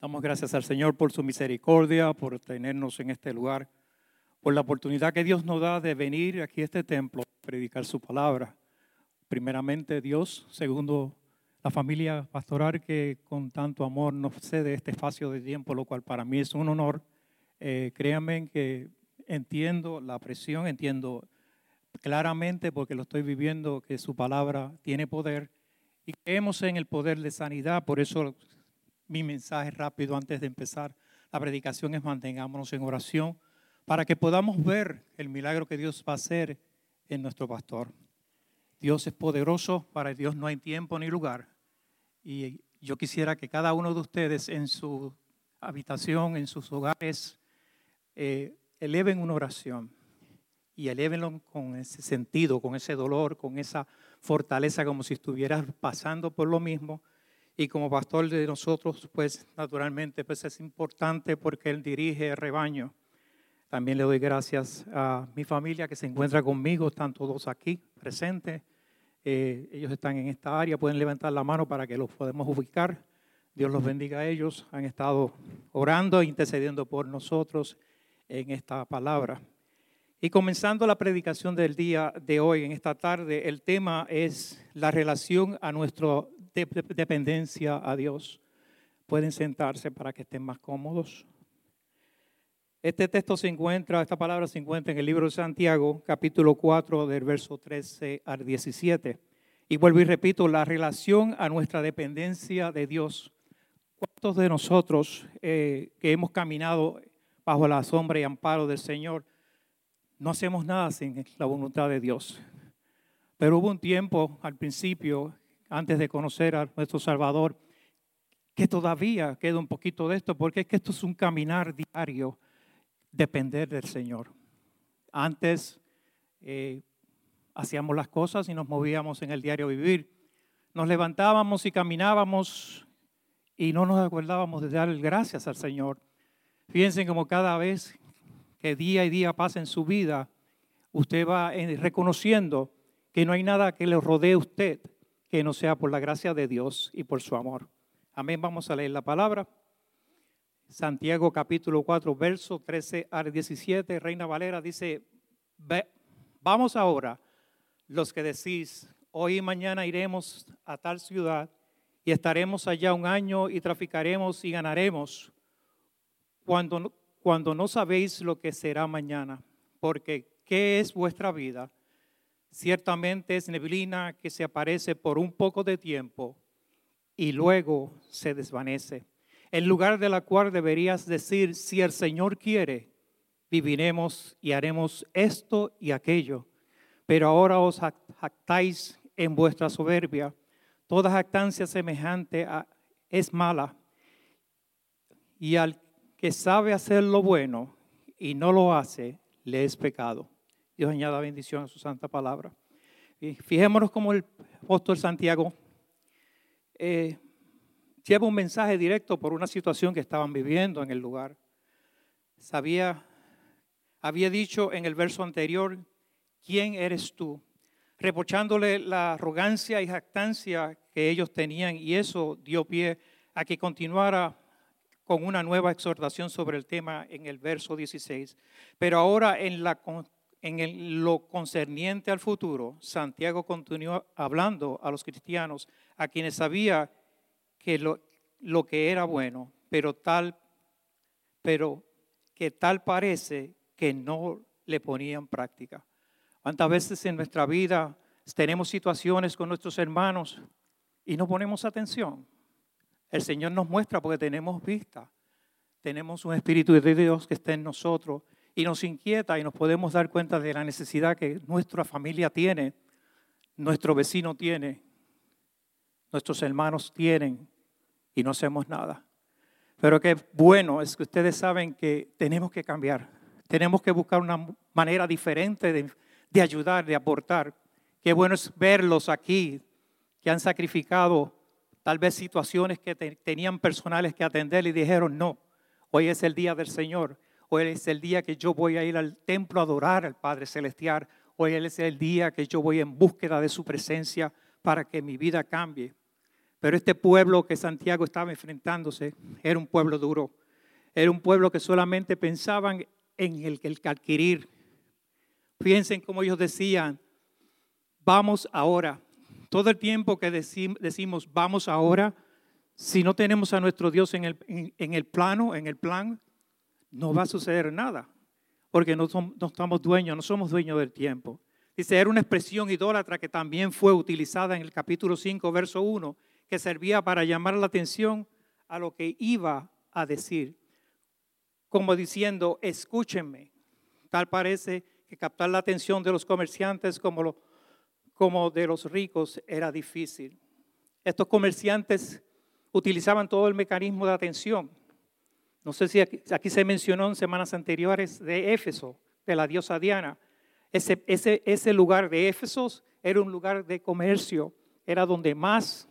Damos gracias al Señor por su misericordia, por tenernos en este lugar, por la oportunidad que Dios nos da de venir aquí a este templo a predicar su palabra. Primeramente Dios, segundo la familia pastoral que con tanto amor nos cede este espacio de tiempo, lo cual para mí es un honor. Eh, créanme que entiendo la presión, entiendo claramente porque lo estoy viviendo que su palabra tiene poder y creemos en el poder de sanidad, por eso mi mensaje rápido antes de empezar la predicación es mantengámonos en oración para que podamos ver el milagro que Dios va a hacer en nuestro pastor. Dios es poderoso, para Dios no hay tiempo ni lugar. Y yo quisiera que cada uno de ustedes en su habitación, en sus hogares, eh, eleven una oración y elevenlo con ese sentido, con ese dolor, con esa fortaleza, como si estuvieras pasando por lo mismo y como pastor de nosotros, pues naturalmente pues es importante porque Él dirige el rebaño. También le doy gracias a mi familia que se encuentra conmigo, están todos aquí presentes. Eh, ellos están en esta área, pueden levantar la mano para que los podamos ubicar. Dios los bendiga a ellos. Han estado orando e intercediendo por nosotros en esta palabra. Y comenzando la predicación del día de hoy, en esta tarde, el tema es la relación a nuestra dependencia a Dios. Pueden sentarse para que estén más cómodos. Este texto se encuentra, esta palabra se encuentra en el libro de Santiago, capítulo 4, del verso 13 al 17. Y vuelvo y repito, la relación a nuestra dependencia de Dios. ¿Cuántos de nosotros eh, que hemos caminado bajo la sombra y amparo del Señor no hacemos nada sin la voluntad de Dios? Pero hubo un tiempo al principio antes de conocer a nuestro Salvador, que todavía queda un poquito de esto, porque es que esto es un caminar diario, depender del Señor. Antes eh, hacíamos las cosas y nos movíamos en el diario vivir. Nos levantábamos y caminábamos y no nos acordábamos de dar gracias al Señor. Fíjense como cada vez que día y día pasa en su vida, usted va eh, reconociendo que no hay nada que le rodee a usted que no sea por la gracia de Dios y por su amor. Amén. Vamos a leer la palabra. Santiago capítulo 4, verso 13 al 17. Reina Valera dice, vamos ahora, los que decís, hoy y mañana iremos a tal ciudad y estaremos allá un año y traficaremos y ganaremos, cuando, cuando no sabéis lo que será mañana, porque ¿qué es vuestra vida? Ciertamente es neblina que se aparece por un poco de tiempo y luego se desvanece. En lugar de la cual deberías decir, si el Señor quiere, viviremos y haremos esto y aquello. Pero ahora os jactáis en vuestra soberbia. Toda jactancia semejante es mala. Y al que sabe hacer lo bueno y no lo hace, le es pecado. Dios añada bendición a su santa palabra. Y fijémonos cómo el apóstol Santiago eh, lleva un mensaje directo por una situación que estaban viviendo en el lugar. Sabía, había dicho en el verso anterior, ¿quién eres tú? Reprochándole la arrogancia y jactancia que ellos tenían y eso dio pie a que continuara con una nueva exhortación sobre el tema en el verso 16. Pero ahora en la en lo concerniente al futuro, Santiago continuó hablando a los cristianos, a quienes sabía que lo, que era bueno, pero tal, pero que tal parece que no le ponía en práctica. ¿Cuántas veces en nuestra vida tenemos situaciones con nuestros hermanos y no ponemos atención? El Señor nos muestra porque tenemos vista, tenemos un Espíritu de Dios que está en nosotros y nos inquieta y nos podemos dar cuenta de la necesidad que nuestra familia tiene, nuestro vecino tiene, nuestros hermanos tienen y no hacemos nada. Pero qué bueno es que ustedes saben que tenemos que cambiar, tenemos que buscar una manera diferente de, de ayudar, de aportar. Qué bueno es verlos aquí que han sacrificado tal vez situaciones que tenían personales que atender y dijeron, no, hoy es el día del Señor Hoy es el día que yo voy a ir al templo a adorar al Padre Celestial. Hoy es el día que yo voy en búsqueda de su presencia para que mi vida cambie. Pero este pueblo que Santiago estaba enfrentándose era un pueblo duro. Era un pueblo que solamente pensaban en el, el adquirir. Piensen como ellos decían, vamos ahora. Todo el tiempo que decimos vamos ahora, si no tenemos a nuestro Dios en el, en, el plano, en el plan, no va a suceder nada. Porque no, no estamos dueños, no somos dueños del tiempo. Dice, era una expresión idólatra que también fue utilizada en el capítulo 5, verso 1, que servía para llamar la atención a lo que iba a decir. Como diciendo, escúchenme. Tal parece que captar la atención de los comerciantes como, lo, como de los ricos era difícil. Estos comerciantes utilizaban todo el mecanismo de atención. No sé si aquí, se mencionó en semanas anteriores de Éfeso, de la diosa Diana ese, ese, ese lugar de Éfesos era un lugar de comercio, era donde más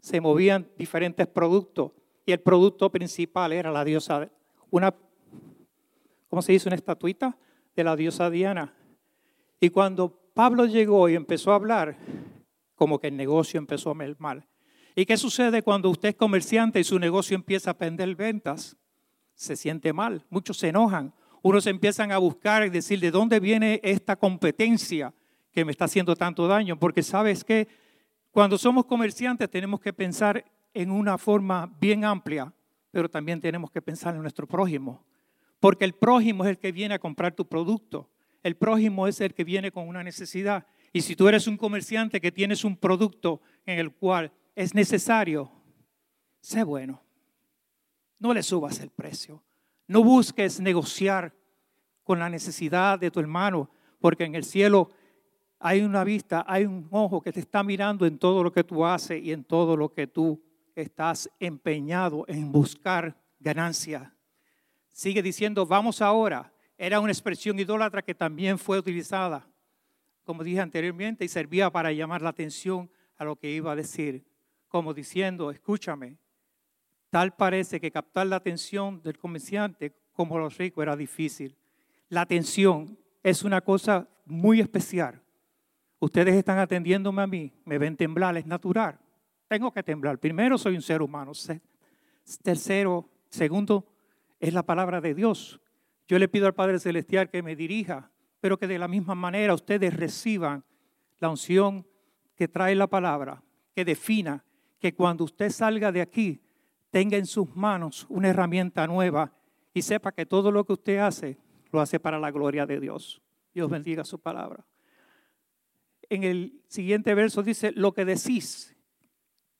se movían diferentes productos y el producto principal era la diosa, una, ¿cómo se dice? Una estatuita de la diosa Diana. Y cuando Pablo llegó y empezó a hablar, como que el negocio empezó a mal. ¿Y qué sucede cuando usted es comerciante y su negocio empieza a perder ventas? Se siente mal, muchos se enojan, unos empiezan a buscar y decir de dónde viene esta competencia que me está haciendo tanto daño, porque sabes que cuando somos comerciantes tenemos que pensar en una forma bien amplia, pero también tenemos que pensar en nuestro prójimo, porque el prójimo es el que viene a comprar tu producto, el prójimo es el que viene con una necesidad. Y si tú eres un comerciante que tienes un producto en el cual es necesario, sé bueno. No le subas el precio. No busques negociar con la necesidad de tu hermano, porque en el cielo hay una vista, hay un ojo que te está mirando en todo lo que tú haces y en todo lo que tú estás empeñado en buscar ganancia. Sigue diciendo, vamos ahora. Era una expresión idólatra que también fue utilizada, como dije anteriormente, y servía para llamar la atención a lo que iba a decir, como diciendo, escúchame, Tal parece que captar la atención del comerciante como los ricos era difícil. La atención es una cosa muy especial. Ustedes están atendiéndome a mí, me ven temblar, es natural. Tengo que temblar. Primero, soy un ser humano. Tercero, segundo, es la palabra de Dios. Yo le pido al Padre Celestial que me dirija, pero que de la misma manera ustedes reciban la unción que trae la palabra, que defina que cuando usted salga de aquí, tenga en sus manos una herramienta nueva y sepa que todo lo que usted hace lo hace para la gloria de Dios. Dios bendiga su palabra. En el siguiente verso dice, lo que decís.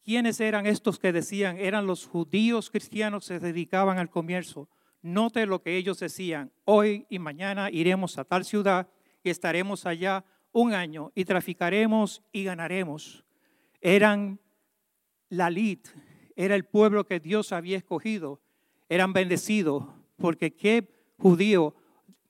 ¿Quiénes eran estos que decían? Eran los judíos cristianos que se dedicaban al comercio. Note lo que ellos decían. Hoy y mañana iremos a tal ciudad y estaremos allá un año y traficaremos y ganaremos. Eran la lid, era el pueblo que Dios había escogido. Eran bendecidos, porque qué judío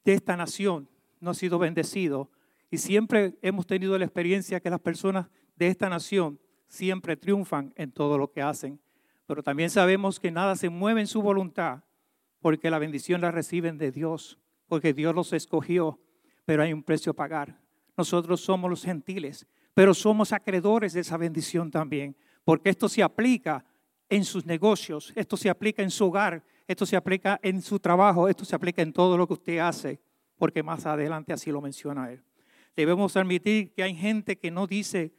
de esta nación no ha sido bendecido. Y siempre hemos tenido la experiencia que las personas de esta nación siempre triunfan en todo lo que hacen. Pero también sabemos que nada se mueve en su voluntad, porque la bendición la reciben de Dios, porque Dios los escogió, pero hay un precio a pagar. Nosotros somos los gentiles, pero somos acreedores de esa bendición también, porque esto se aplica en sus negocios, esto se aplica en su hogar, esto se aplica en su trabajo, esto se aplica en todo lo que usted hace, porque más adelante así lo menciona él. Debemos admitir que hay gente que no dice,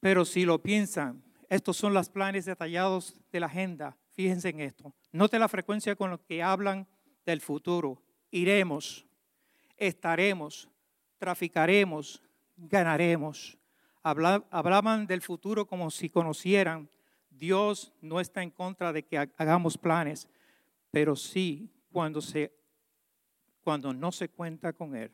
pero si lo piensan, estos son los planes detallados de la agenda. Fíjense en esto. Note la frecuencia con la que hablan del futuro. Iremos, estaremos, traficaremos, ganaremos. Hablaban del futuro como si conocieran Dios no está en contra de que hagamos planes, pero sí cuando, se, cuando no se cuenta con Él.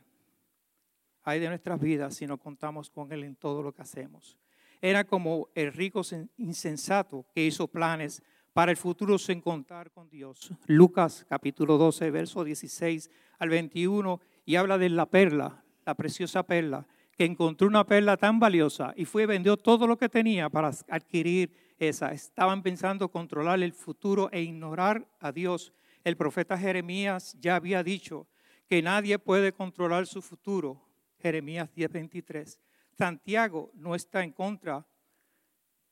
Hay de nuestras vidas si no contamos con Él en todo lo que hacemos. Era como el rico insensato que hizo planes para el futuro sin contar con Dios. Lucas capítulo 12, verso 16 al 21, y habla de la perla, la preciosa perla, que encontró una perla tan valiosa y fue y vendió todo lo que tenía para adquirir esa. Estaban pensando controlar el futuro e ignorar a Dios. El profeta Jeremías ya había dicho que nadie puede controlar su futuro. Jeremías 10:23. Santiago no está en contra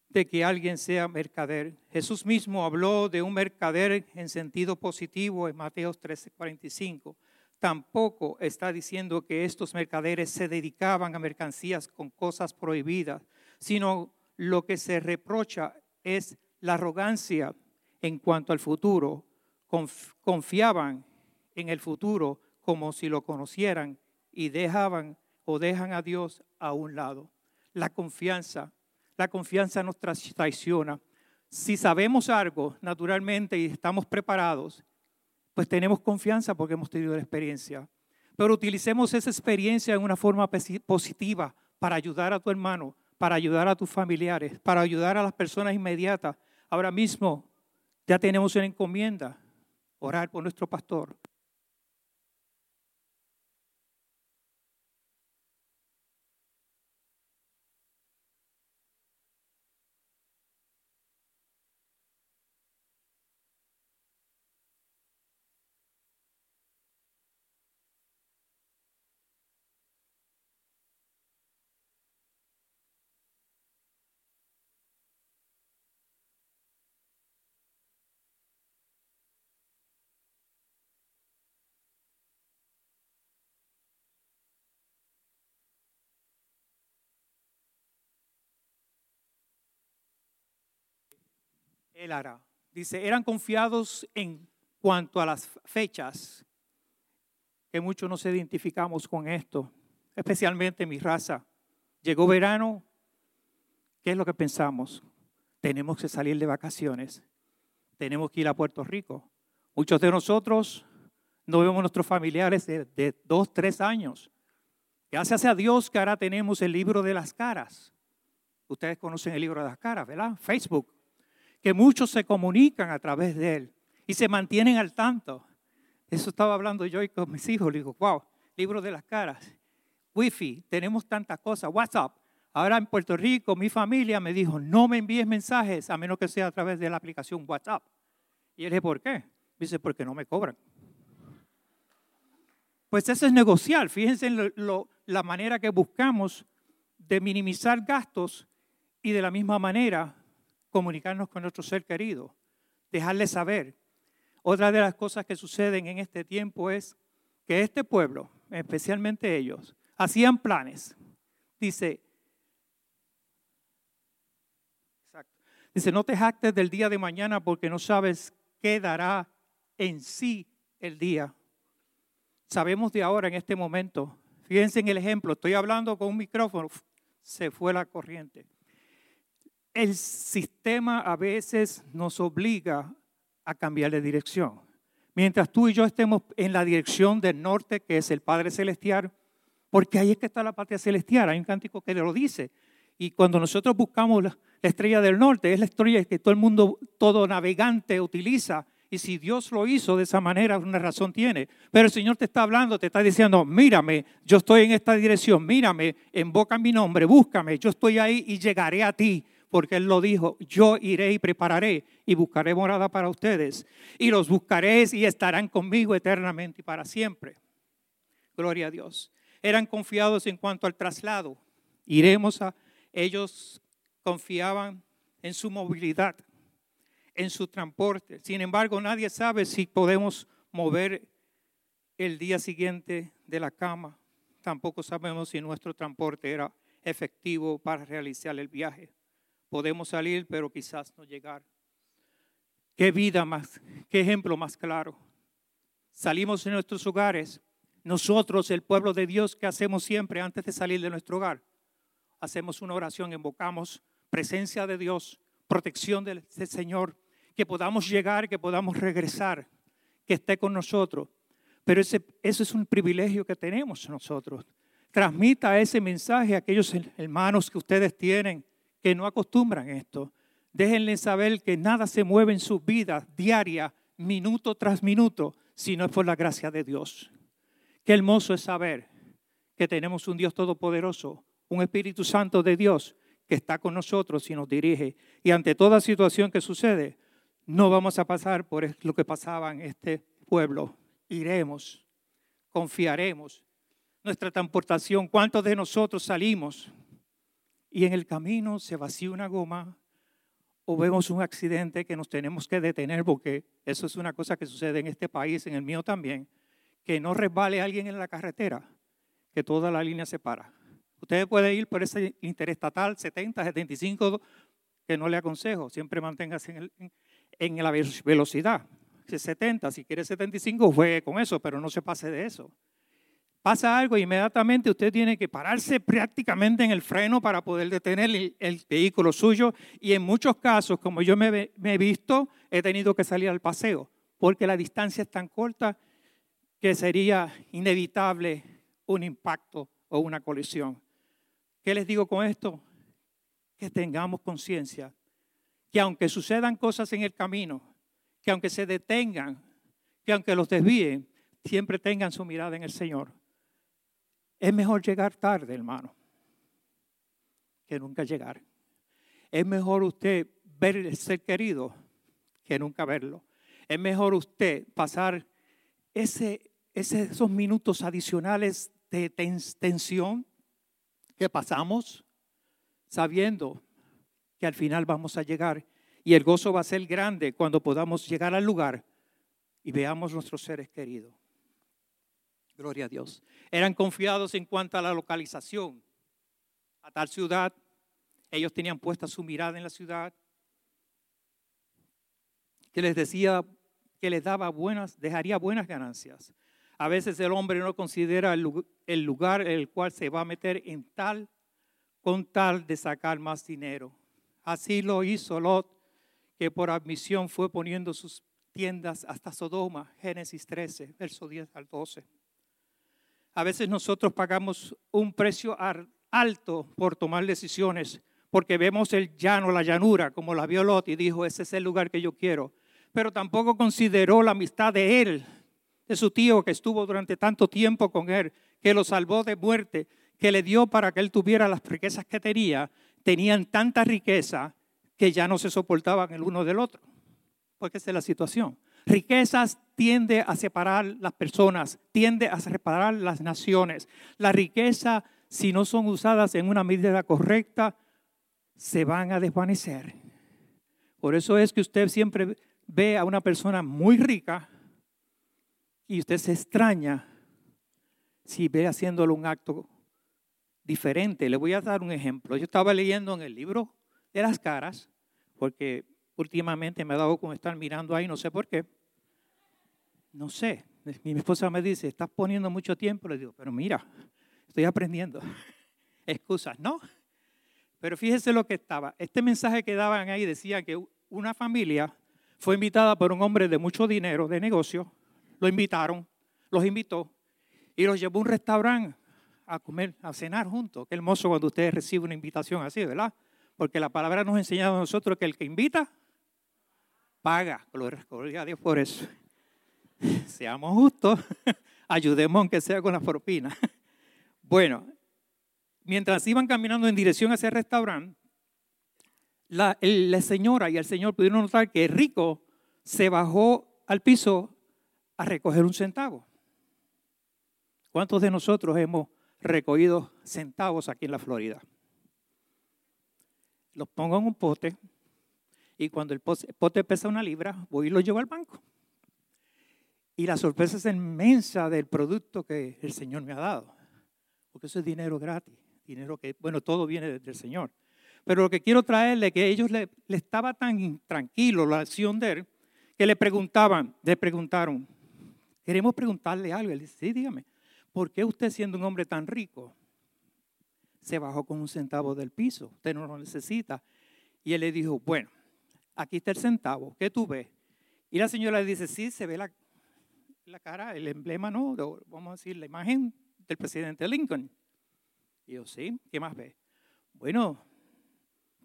de que alguien sea mercader. Jesús mismo habló de un mercader en sentido positivo en Mateo 13:45. Tampoco está diciendo que estos mercaderes se dedicaban a mercancías con cosas prohibidas, sino lo que se reprocha es la arrogancia en cuanto al futuro. Confiaban en el futuro como si lo conocieran y dejaban o dejan a Dios a un lado. La confianza, la confianza nos traiciona. Si sabemos algo naturalmente y estamos preparados, pues tenemos confianza porque hemos tenido la experiencia. Pero utilicemos esa experiencia en una forma positiva para ayudar a tu hermano, para ayudar a tus familiares, para ayudar a las personas inmediatas. Ahora mismo ya tenemos una encomienda, orar por nuestro pastor. Él hará. Dice, eran confiados en cuanto a las fechas, que muchos nos identificamos con esto, especialmente mi raza. Llegó verano, ¿qué es lo que pensamos? Tenemos que salir de vacaciones, tenemos que ir a Puerto Rico. Muchos de nosotros no vemos a nuestros familiares de, de dos, tres años. Gracias a Dios que ahora tenemos el libro de las caras. Ustedes conocen el libro de las caras, ¿verdad? Facebook que muchos se comunican a través de él y se mantienen al tanto. Eso estaba hablando yo y con mis hijos. Le digo, wow, libro de las caras, wifi, tenemos tantas cosas, WhatsApp. Ahora en Puerto Rico, mi familia me dijo, no me envíes mensajes a menos que sea a través de la aplicación WhatsApp. Y él dije, ¿por qué? Dice, porque no me cobran. Pues eso es negociar. Fíjense en la manera que buscamos de minimizar gastos y de la misma manera comunicarnos con nuestro ser querido, dejarle saber. Otra de las cosas que suceden en este tiempo es que este pueblo, especialmente ellos, hacían planes. Dice, dice, no te jactes del día de mañana porque no sabes qué dará en sí el día. Sabemos de ahora, en este momento, fíjense en el ejemplo, estoy hablando con un micrófono, se fue la corriente el sistema a veces nos obliga a cambiar de dirección. Mientras tú y yo estemos en la dirección del norte, que es el Padre Celestial, porque ahí es que está la patria celestial, hay un cántico que lo dice. Y cuando nosotros buscamos la, estrella del norte, es la estrella que todo el mundo, todo navegante utiliza. Y si Dios lo hizo de esa manera, una razón tiene. Pero el Señor te está hablando, te está diciendo, mírame, yo estoy en esta dirección, mírame, invoca mi nombre, búscame, yo estoy ahí y llegaré a ti porque Él lo dijo, yo iré y prepararé y buscaré morada para ustedes, y los buscaréis y estarán conmigo eternamente y para siempre. Gloria a Dios. Eran confiados en cuanto al traslado. Iremos a... Ellos confiaban en su movilidad, en su transporte. Sin embargo, nadie sabe si podemos mover el día siguiente de la cama. Tampoco sabemos si nuestro transporte era efectivo para realizar el viaje podemos salir, pero quizás no llegar. Qué vida más, qué ejemplo más claro. Salimos de nuestros hogares, nosotros, el pueblo de Dios, ¿qué hacemos siempre antes de salir de nuestro hogar? Hacemos una oración, invocamos presencia de Dios, protección del, Señor, que podamos llegar, que podamos regresar, que esté con nosotros. Pero ese, eso es un privilegio que tenemos nosotros. Transmita ese mensaje a aquellos hermanos que ustedes tienen que no acostumbran esto. Déjenle saber que nada se mueve en su vida diaria, minuto tras minuto, si no es por la gracia de Dios. Qué hermoso es saber que tenemos un Dios todopoderoso, un Espíritu Santo de Dios que está con nosotros y nos dirige. Y ante toda situación que sucede, no vamos a pasar por lo que pasaba en este pueblo. Iremos, confiaremos. Nuestra transportación, ¿cuántos de nosotros salimos y en el camino se vacía una goma, o vemos un accidente que nos tenemos que detener, porque eso es una cosa que sucede en este país, en el mío también, que no resbale alguien en la carretera, que toda la línea se para. Usted puede ir por ese interestatal 70, 75, que no le aconsejo, siempre manténgase en, en la velocidad. 70, si quiere 75, juegue con eso, pero no se pase de eso pasa algo, inmediatamente usted tiene que pararse prácticamente en el freno para poder detener el, vehículo suyo. Y en muchos casos, como yo me, he visto, he tenido que salir al paseo, porque la distancia es tan corta que sería inevitable un impacto o una colisión. ¿Qué les digo con esto? Que tengamos conciencia que aunque sucedan cosas en el camino, que aunque se detengan, que aunque los desvíen, siempre tengan su mirada en el Señor es mejor llegar tarde, hermano, que nunca llegar. Es mejor usted ver el ser querido que nunca verlo. Es mejor usted pasar ese, esos minutos adicionales de tensión que pasamos sabiendo que al final vamos a llegar y el gozo va a ser grande cuando podamos llegar al lugar y veamos nuestros seres queridos. Gloria a Dios. Eran confiados en cuanto a la localización. A tal ciudad, ellos tenían puesta su mirada en la ciudad, que les decía que les daba buenas, dejaría buenas ganancias. A veces el hombre no considera el lugar en el cual se va a meter en tal, con tal de sacar más dinero. Así lo hizo Lot, que por admisión fue poniendo sus tiendas hasta Sodoma, Génesis 13, verso 10 al 12. A veces nosotros pagamos un precio alto por tomar decisiones, porque vemos el llano, la llanura, como la vio Lot y dijo, ese es el lugar que yo quiero. Pero tampoco consideró la amistad de él, de su tío que estuvo durante tanto tiempo con él, que lo salvó de muerte, que le dio para que él tuviera las riquezas que tenía. Tenían tanta riqueza que ya no se soportaban el uno del otro. Porque esa es la situación. Riquezas tiende a separar las personas, tiende a separar las naciones. La riqueza, si no son usadas en una medida correcta, se van a desvanecer. Por eso es que usted siempre ve a una persona muy rica y usted se extraña si ve haciéndole un acto diferente. Le voy a dar un ejemplo. Yo estaba leyendo en el libro de las caras, porque últimamente me ha dado con estar mirando ahí, no sé por qué. No sé. Mi esposa me dice, estás poniendo mucho tiempo. Le digo, pero mira, estoy aprendiendo. Excusas, ¿no? Pero fíjese lo que estaba. Este mensaje que daban ahí decía que una familia fue invitada por un hombre de mucho dinero, de negocio. Lo invitaron, los invitó y los llevó a un restaurante a comer, a cenar juntos. Qué hermoso cuando usted recibe una invitación así, ¿verdad? Porque la palabra nos ha enseñado a nosotros que el que invita, paga. Gloria a Dios por eso. Seamos justos, ayudemos aunque sea con la propina. Bueno, mientras iban caminando en dirección a ese restaurante, la, señora y el señor pudieron notar que el rico se bajó al piso a recoger un centavo. ¿Cuántos de nosotros hemos recogido centavos aquí en la Florida? Los pongo en un pote y cuando el pote pesa una libra, voy y lo llevo al banco. Y la sorpresa es inmensa del producto que el Señor me ha dado. Porque eso es dinero gratis. Dinero que, bueno, todo viene del Señor. Pero lo que quiero traerle es que ellos le, le estaba tan tranquilo la acción de él, que le preguntaban, le preguntaron, queremos preguntarle algo. Él dice, sí, dígame, ¿por qué usted siendo un hombre tan rico se bajó con un centavo del piso? Usted no lo necesita. Y él le dijo, bueno, aquí está el centavo, ¿qué tú ves? Y la señora le dice, sí, se ve la, la cara, el emblema, ¿no? Vamos a decir, la imagen del presidente Lincoln. Y yo, sí, ¿qué más ve? Bueno,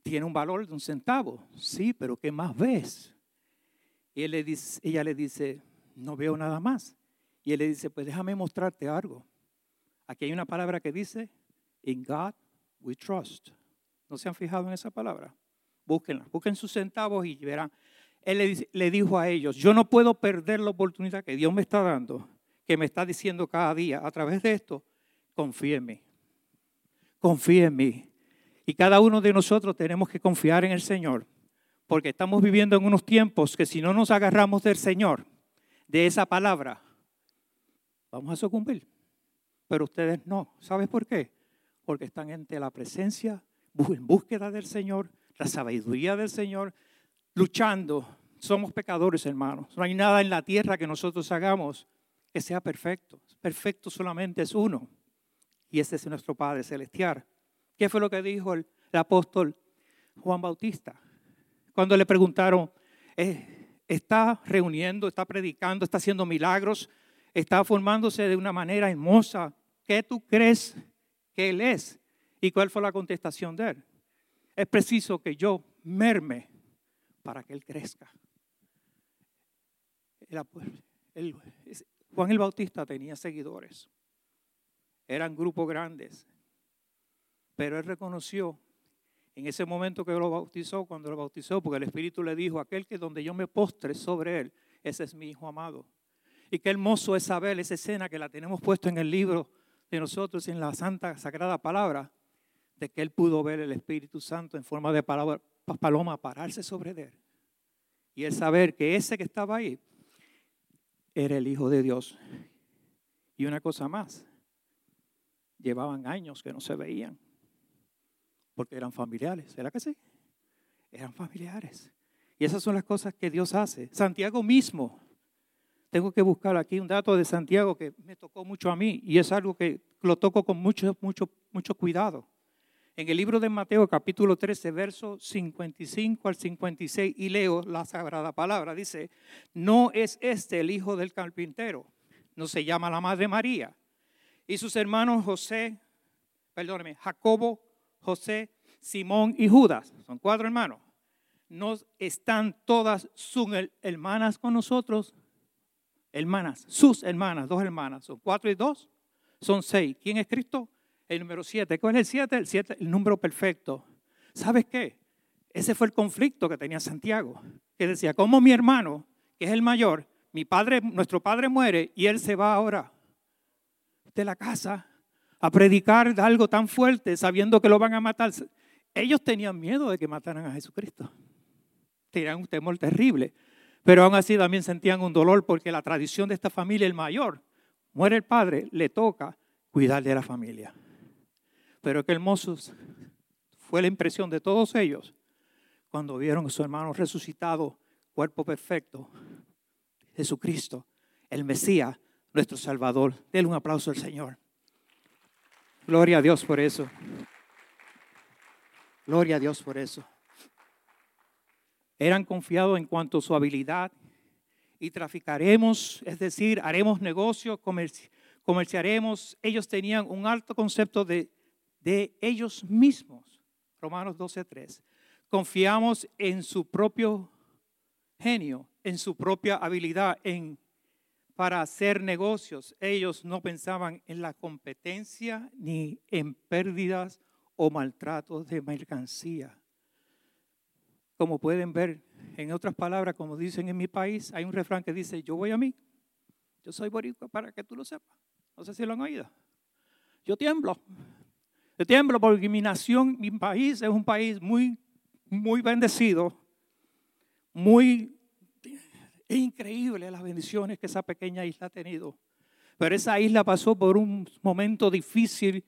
tiene un valor de un centavo. Sí, pero ¿qué más ves? Ella le dice, no veo nada más. Y él le dice, pues déjame mostrarte algo. Aquí hay una palabra que dice, in God we trust. ¿No se han fijado en esa palabra? Búsquenla, busquen sus centavos y verán él le, dijo a ellos, yo no puedo perder la oportunidad que Dios me está dando, que me está diciendo cada día a través de esto, confíe en mí, confíe en mí. Y cada uno de nosotros tenemos que confiar en el Señor, Porque estamos viviendo en unos tiempos que si no nos agarramos del Señor, de esa palabra, vamos a sucumbir. Pero ustedes no. ¿Sabes por qué? Porque están ante la presencia, en búsqueda del Señor, la sabiduría del Señor, luchando. Somos pecadores, hermanos. No hay nada en la tierra que nosotros hagamos que sea perfecto. Perfecto solamente es uno. Y ese es nuestro Padre Celestial. ¿Qué fue lo que dijo el, apóstol Juan Bautista? Cuando le preguntaron, eh, ¿está reuniendo, está predicando, está haciendo milagros, está formándose de una manera hermosa? ¿Qué tú crees que Él es? ¿Y cuál fue la contestación de Él? Es preciso que yo merme para que Él crezca. Juan el Bautista tenía seguidores. Eran grupos grandes. Pero él reconoció en ese momento que lo bautizó, cuando lo bautizó, porque el Espíritu le dijo, aquel que donde yo me postre sobre él, ese es mi Hijo amado. Y qué hermoso es saber esa escena que la tenemos puesto en el libro de nosotros, en la Santa Sagrada Palabra, de que él pudo ver el Espíritu Santo en forma de palabra, paloma pararse sobre él. Y el saber que ese que estaba ahí era el Hijo de Dios. Y una cosa más, llevaban años que no se veían porque eran familiares, ¿será que sí? Eran familiares. Y esas son las cosas que Dios hace. Santiago mismo, tengo que buscar aquí un dato de Santiago que me tocó mucho a mí y es algo que lo toco con mucho, mucho, mucho cuidado. En el libro de Mateo capítulo 13, verso 55 al 56, y leo la sagrada palabra, dice, no es este el hijo del carpintero, no se llama la madre María, y sus hermanos José, perdóneme, Jacobo, José, Simón y Judas, son cuatro hermanos, ¿no están todas sus hermanas con nosotros? Hermanas, sus hermanas, dos hermanas, son cuatro y dos, son seis. ¿Quién es Cristo? El número siete. ¿Cuál es el siete? El siete, el número perfecto. ¿Sabes qué? Ese fue el conflicto que tenía Santiago, que decía, ¿cómo mi hermano, que es el mayor, mi padre, nuestro padre muere y él se va ahora de la casa a predicar algo tan fuerte sabiendo que lo van a matar. Ellos tenían miedo de que mataran a Jesucristo. Tenían un temor terrible. Pero aún así también sentían un dolor porque la tradición de esta familia, el mayor, muere el padre, le toca cuidar de la familia. Pero qué hermosos fue la impresión de todos ellos cuando vieron a su hermano resucitado, cuerpo perfecto, Jesucristo, el Mesías, nuestro Salvador. Denle un aplauso al Señor. Gloria a Dios por eso. Gloria a Dios por eso. Eran confiados en cuanto a su habilidad y traficaremos, es decir, haremos negocios, comerciaremos. Ellos tenían un alto concepto de, de ellos mismos. Romanos 12.3. Confiamos en su propio genio, en su propia habilidad, para hacer negocios. Ellos no pensaban en la competencia ni en pérdidas o maltratos de mercancía. Como pueden ver, en otras palabras, como dicen en mi país, hay un refrán que dice, yo voy a mí, yo soy boricua para que tú lo sepas. No sé si lo han oído. Yo tiemblo. Yo tiemblo porque mi nación, mi país es un país muy, muy bendecido, muy es increíble las bendiciones que esa pequeña isla ha tenido. Pero esa isla pasó por un momento difícil.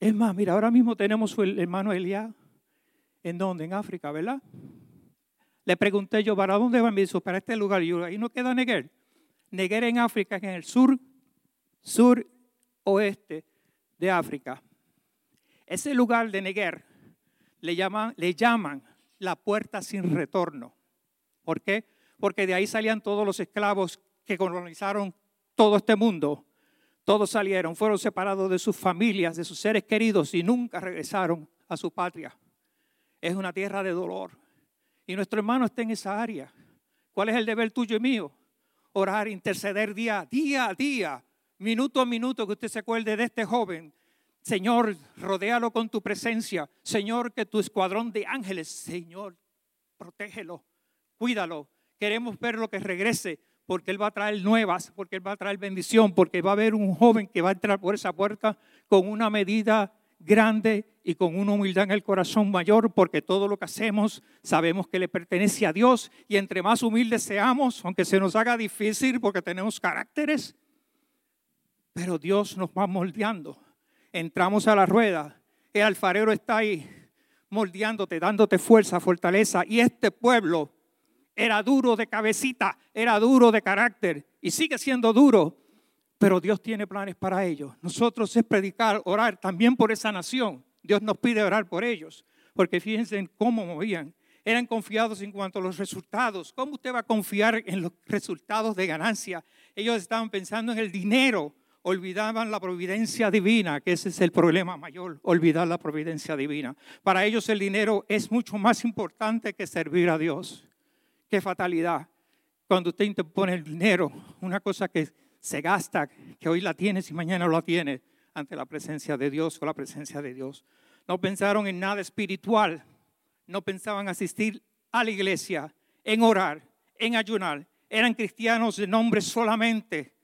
Es más, mira, ahora mismo tenemos el hermano Eliá. ¿En dónde? En África, ¿verdad? Le pregunté yo, ¿para dónde van? Me dijo, para este lugar. Y yo, ahí no queda Neger. Neger en África, en el sur, sur oeste de África. Ese lugar de llaman, le llaman la puerta sin retorno. ¿Por qué? porque de ahí salían todos los esclavos que colonizaron todo este mundo. Todos salieron, fueron separados de sus familias, de sus seres queridos y nunca regresaron a su patria. Es una tierra de dolor. Y nuestro hermano está en esa área. ¿Cuál es el deber tuyo y mío? Orar, interceder día, día a día, minuto a minuto, que usted se acuerde de este joven. Señor, rodéalo con tu presencia. Señor, que tu escuadrón de ángeles, Señor, protégelo, cuídalo, queremos ver lo que regrese, porque Él va a traer nuevas, porque Él va a traer bendición, porque va a haber un joven que va a entrar por esa puerta con una medida grande y con una humildad en el corazón mayor, porque todo lo que hacemos sabemos que le pertenece a Dios y entre más humildes seamos, aunque se nos haga difícil porque tenemos caracteres, pero Dios nos va moldeando. Entramos a la rueda, el alfarero está ahí moldeándote, dándote fuerza, fortaleza y este pueblo era duro de cabecita, era duro de carácter y sigue siendo duro, pero Dios tiene planes para ellos. Nosotros es predicar, orar también por esa nación. Dios nos pide orar por ellos, porque fíjense en cómo movían. Eran confiados en cuanto a los resultados. ¿Cómo usted va a confiar en los resultados de ganancia? Ellos estaban pensando en el dinero, olvidaban la providencia divina, que ese es el problema mayor, olvidar la providencia divina. Para ellos el dinero es mucho más importante que servir a Dios. Qué fatalidad. Cuando usted interpone el dinero, una cosa que se gasta, que hoy la tienes y mañana no la tienes, ante la presencia de Dios o la presencia de Dios. No pensaron en nada espiritual, no pensaban asistir a la iglesia, en orar, en ayunar. Eran cristianos de nombre solamente.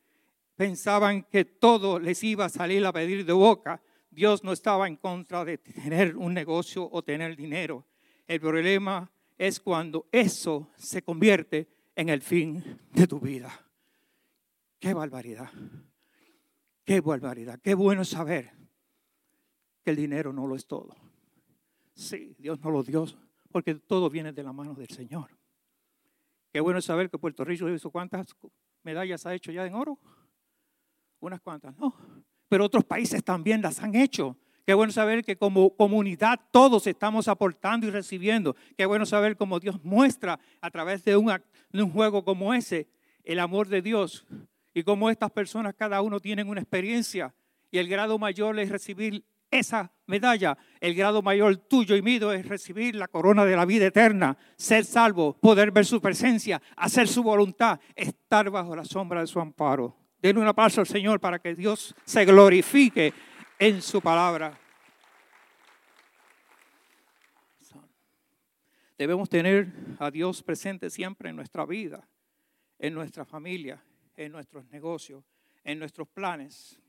Pensaban que todo les iba a salir a pedir de boca. Dios no estaba en contra de tener un negocio o tener dinero. El problema es cuando eso se convierte en el fin de tu vida. Qué barbaridad. Qué barbaridad. Qué bueno saber que el dinero no lo es todo. Sí, Dios no lo dio porque todo viene de la mano del Señor. Qué bueno saber que Puerto Rico hizo cuántas medallas ha hecho ya en oro. Unas cuantas, no. Pero otros países también las han hecho. Qué bueno saber que como comunidad todos estamos aportando y recibiendo. Qué bueno saber cómo Dios muestra a través de un, juego como ese el amor de Dios y cómo estas personas cada uno tienen una experiencia y el grado mayor es recibir esa medalla, el grado mayor tuyo y mío es recibir la corona de la vida eterna, ser salvo, poder ver su presencia, hacer su voluntad, estar bajo la sombra de su amparo. Denle un aplauso al Señor para que Dios se glorifique en su palabra. Debemos tener a Dios presente siempre en nuestra vida, en nuestra familia, en nuestros negocios, en nuestros planes,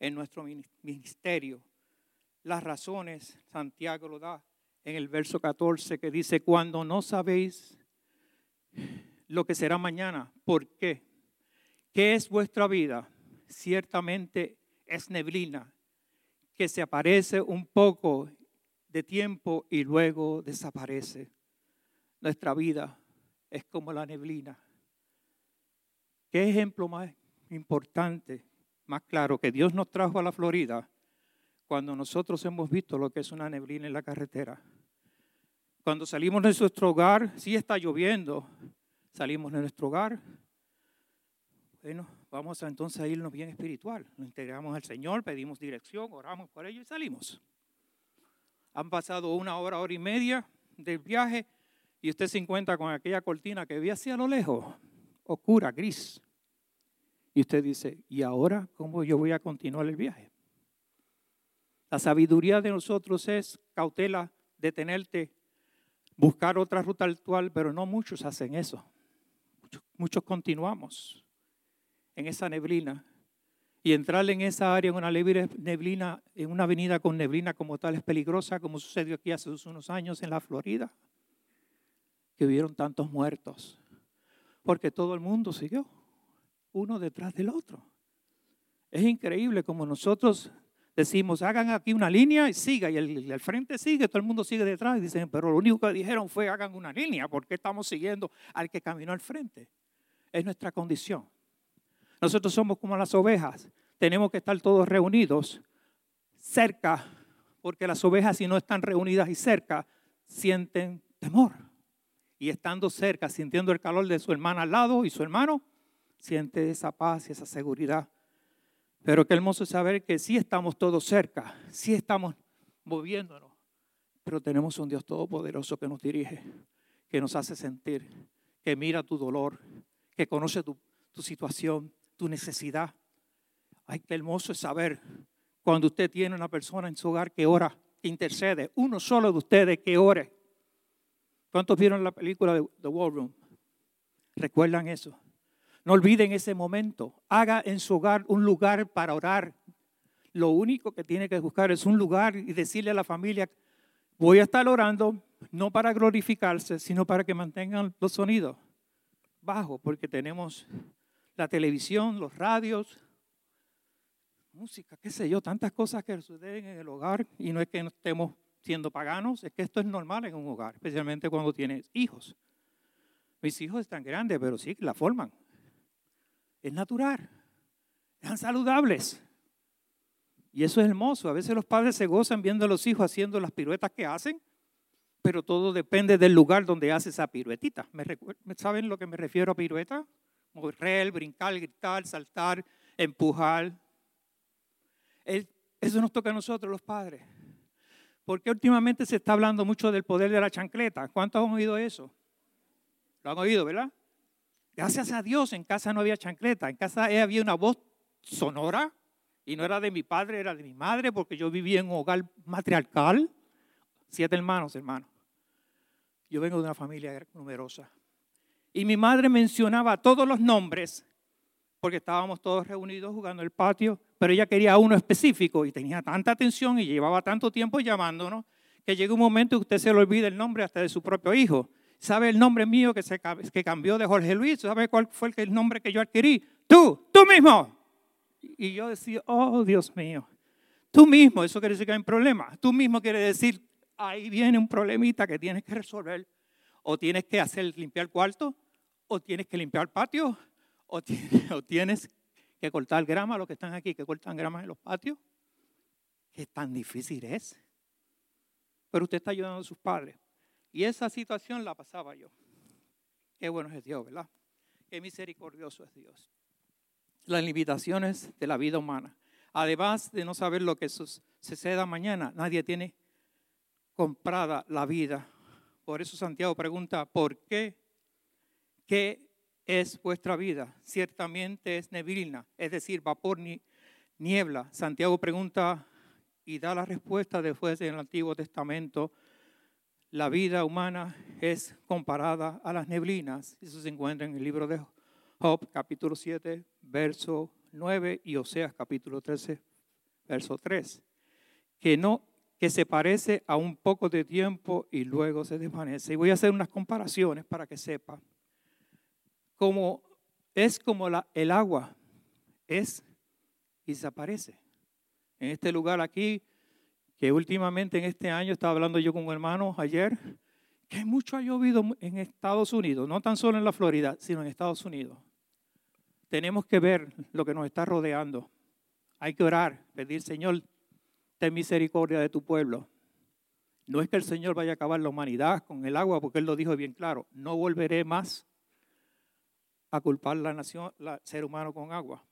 en nuestro ministerio. Las razones, Santiago lo da en el verso 14 que dice, cuando no sabéis lo que será mañana, ¿por qué? ¿Qué es vuestra vida? Ciertamente es neblina que se aparece un poco de tiempo y luego desaparece. Nuestra vida es como la neblina ¿Qué ejemplo más importante, más claro, que Dios nos trajo a la Florida cuando nosotros hemos visto lo que es una neblina en la carretera? Cuando salimos de nuestro hogar, si está lloviendo, salimos de nuestro hogar. Bueno, vamos a entonces a irnos bien espiritual. Nos integramos al Señor, pedimos dirección, oramos por ello y salimos. Han pasado una hora, hora y media del viaje y usted se encuentra con aquella cortina que ve hacia lo lejos, oscura, gris. Y usted dice, ¿y ahora cómo yo voy a continuar el viaje? La sabiduría de nosotros es cautela, detenerte, buscar otra ruta actual, pero no muchos hacen eso. Muchos, continuamos en esa neblina. Y entrar en esa área, en una neblina, en una avenida con neblina como tal, es peligrosa, como sucedió aquí hace unos años en la Florida, que hubieron tantos muertos, porque todo el mundo siguió uno detrás del otro. Es increíble como nosotros decimos, hagan aquí una línea y siga, y el, frente sigue, todo el mundo sigue detrás, y dicen, pero lo único que dijeron fue hagan una línea, porque estamos siguiendo al que caminó al frente. Es nuestra condición. Nosotros somos como las ovejas, tenemos que estar todos reunidos cerca, porque las ovejas si no están reunidas y cerca, sienten temor. Y estando cerca, sintiendo el calor de su hermana al lado y su hermano, siente esa paz y esa seguridad. Pero qué hermoso saber que sí estamos todos cerca, sí estamos moviéndonos, pero tenemos un Dios todopoderoso que nos dirige, que nos hace sentir, que mira tu dolor, que conoce tu, tu situación, tu necesidad. Ay, qué hermoso es saber cuando usted tiene una persona en su hogar que ora, que intercede, uno solo de ustedes que ore. ¿Cuántos vieron la película de The War Room? ¿Recuerdan eso? No olviden ese momento. Haga en su hogar un lugar para orar. lo único que tiene que buscar es un lugar y decirle a la familia, voy a estar orando, no para glorificarse, sino para que mantengan los sonidos bajos, porque tenemos la televisión, los radios, música, qué sé yo, tantas cosas que suceden en el hogar y no es que no estemos siendo paganos, es que esto es normal en un hogar, especialmente cuando tienes hijos. Mis hijos están grandes, pero sí, la forman. Es natural, están saludables. Y eso es hermoso. A veces los padres se gozan viendo a los hijos haciendo las piruetas que hacen, pero todo depende del lugar donde hace esa piruetita. ¿Me ¿Saben lo que me refiero a pirueta? Correr, brincar, gritar, saltar, empujar. Eso nos toca a nosotros los padres. Porque últimamente se está hablando mucho del poder de la chancleta. ¿Cuántos han oído eso? Lo han oído, ¿verdad? Gracias a Dios en casa no había chancleta. En casa había una voz sonora y no era de mi padre, era de mi madre, porque yo vivía en un hogar matriarcal. Siete hermanos, hermano. Yo vengo de una familia numerosa. Y mi madre mencionaba todos los nombres, porque estábamos todos reunidos jugando en el patio, pero ella quería uno específico y tenía tanta atención y llevaba tanto tiempo llamándonos que llega un momento que usted se le olvida el nombre hasta de su propio hijo. ¿Sabe el nombre mío que, se, que cambió de Jorge Luis? ¿Sabe cuál fue el nombre que yo adquirí? Tú, tú mismo. Y yo decía, oh Dios mío, tú mismo, eso quiere decir que hay un problema. Tú mismo quiere decir, ahí viene un problemita que tienes que resolver. O tienes que hacer limpiar el cuarto, o tienes que limpiar el patio, o tienes, que cortar grama, los que están aquí que cortan grama en los patios. Qué tan difícil es. Pero usted está ayudando a sus padres. Y esa situación la pasaba yo. Qué bueno es Dios, ¿verdad? Qué misericordioso es Dios las limitaciones de la vida humana. Además de no saber lo que suceda mañana, nadie tiene comprada la vida. Por eso Santiago pregunta, ¿por qué? ¿Qué es vuestra vida? Ciertamente es neblina, es decir, vapor ni niebla. Santiago pregunta y da la respuesta después en el Antiguo Testamento. La vida humana es comparada a las neblinas. Eso se encuentra en el libro de Job capítulo 7, verso 9 y Oseas capítulo 13, verso 3, que no que se parece a un poco de tiempo y luego se desvanece. Y voy a hacer unas comparaciones para que sepa. Como es como el agua, es y desaparece. En este lugar aquí, que últimamente en este año estaba hablando yo con un hermano ayer, que mucho ha llovido en Estados Unidos, no tan solo en la Florida, sino en Estados Unidos. Tenemos que ver lo que nos está rodeando. Hay que orar, pedir, Señor, ten misericordia de tu pueblo. No es que el Señor vaya a acabar la humanidad con el agua, porque Él lo dijo bien claro. No volveré más a culpar la nación, ser humano con agua.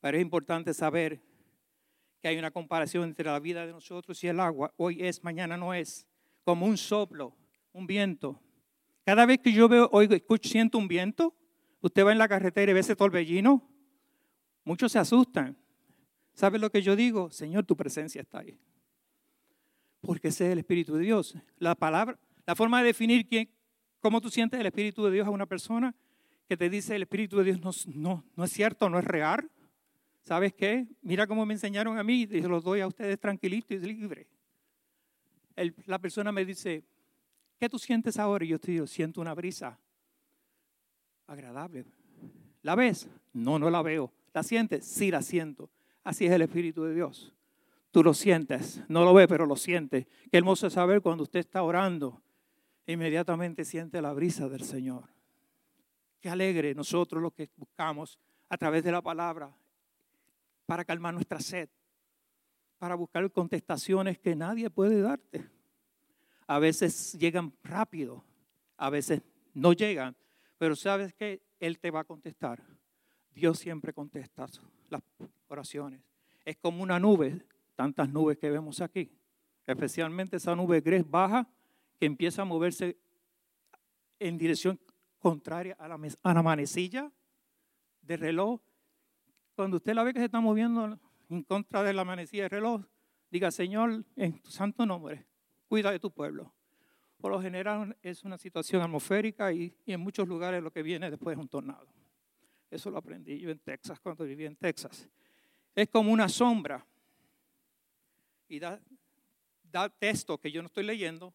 Pero es importante saber que hay una comparación entre la vida de nosotros y el agua. Hoy es, mañana no es. Como un soplo, un viento. Cada vez que yo veo, oigo, escucho, siento un viento, Usted va en la carretera y ve ese torbellino. Muchos se asustan. ¿Sabe lo que yo digo? Señor, tu presencia está ahí. Porque ese es el Espíritu de Dios. La palabra, la forma de definir quién, cómo tú sientes el Espíritu de Dios a una persona que te dice el Espíritu de Dios no, no, no es cierto, no es real. ¿Sabes qué? Mira cómo me enseñaron a mí y se los doy a ustedes tranquilito y libre. la persona me dice, ¿qué tú sientes ahora? Y yo te digo, siento una brisa agradable. ¿La ves? No, no la veo. ¿La sientes? Sí, la siento. Así es el Espíritu de Dios. Tú lo sientes, no lo ves, pero lo sientes. Qué hermoso es saber cuando usted está orando, inmediatamente siente la brisa del Señor. Alegre nosotros lo que buscamos a través de la palabra para calmar nuestra sed, para buscar contestaciones que nadie puede darte. A veces llegan rápido, a veces no llegan, pero sabes que Él te va a contestar. Dios siempre contesta las oraciones. Es como una nube, tantas nubes que vemos aquí. Especialmente esa nube gris baja que empieza a moverse en dirección contraria a la, manecilla del reloj. Cuando usted la ve que se está moviendo en contra de la manecilla del reloj, diga, Señor, en tu santo nombre, cuida de tu pueblo. Por lo general es una situación atmosférica y, en muchos lugares lo que viene después es un tornado. Eso lo aprendí yo en Texas, cuando viví en Texas. es como una sombra. Y da, da texto que yo no estoy leyendo.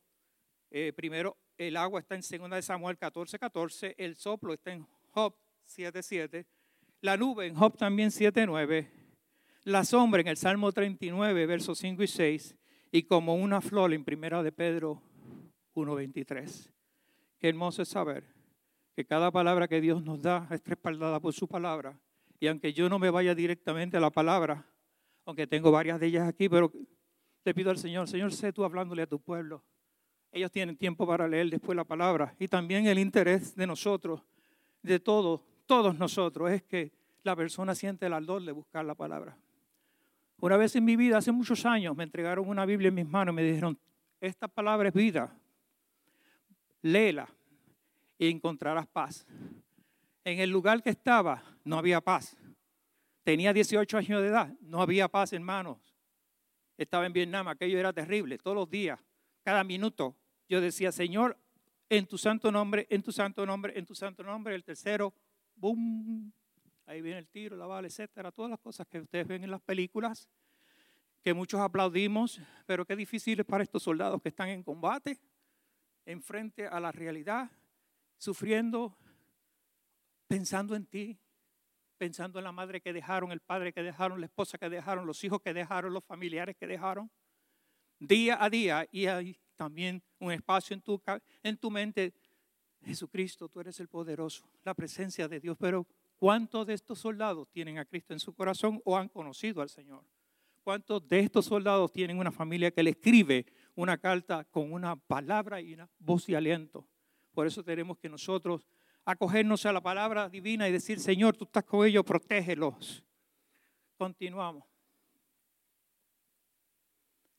Eh, primero, el agua está en 2 de Samuel 14, 14. El soplo está en Job 7, 7. La nube en Job también 7, 9. La sombra en el Salmo 39, versos 5 y 6. Y como una flor en primera de Pedro 1, 23. Qué hermoso es saber que cada palabra que Dios nos da es respaldada por su palabra. Y aunque yo no me vaya directamente a la palabra, aunque tengo varias de ellas aquí, pero le pido al Señor, Señor, sé tú hablándole a tu pueblo. Ellos tienen tiempo para leer después la palabra. Y también el interés de nosotros, de todos, todos nosotros, es que la persona siente el ardor de buscar la palabra. Una vez en mi vida, hace muchos años, me entregaron una Biblia en mis manos y me dijeron, esta palabra es vida, léela y encontrarás paz. En el lugar que estaba no había paz. Tenía 18 años de edad, no había paz, hermanos. Estaba en Vietnam, aquello era terrible, todos los días, cada minuto. Yo decía, Señor, en tu santo nombre, en tu santo nombre, en tu santo nombre. El tercero, boom, ahí viene el tiro, la bala, etcétera. Todas las cosas que ustedes ven en las películas, que muchos aplaudimos, pero qué difícil es para estos soldados que están en combate, enfrente a la realidad, sufriendo, pensando en ti, pensando en la madre que dejaron, el padre que dejaron, la esposa que dejaron, los hijos que dejaron, los familiares que dejaron. Día a día y hay también un espacio en tu, en tu mente. Jesucristo, tú eres el poderoso, la presencia de Dios. Pero ¿cuántos de estos soldados tienen a Cristo en su corazón o han conocido al Señor? ¿Cuántos de estos soldados tienen una familia que le escribe una carta con una palabra y una voz y aliento? Por eso tenemos que nosotros acogernos a la palabra divina y decir, Señor, tú estás con ellos, protégelos. Continuamos.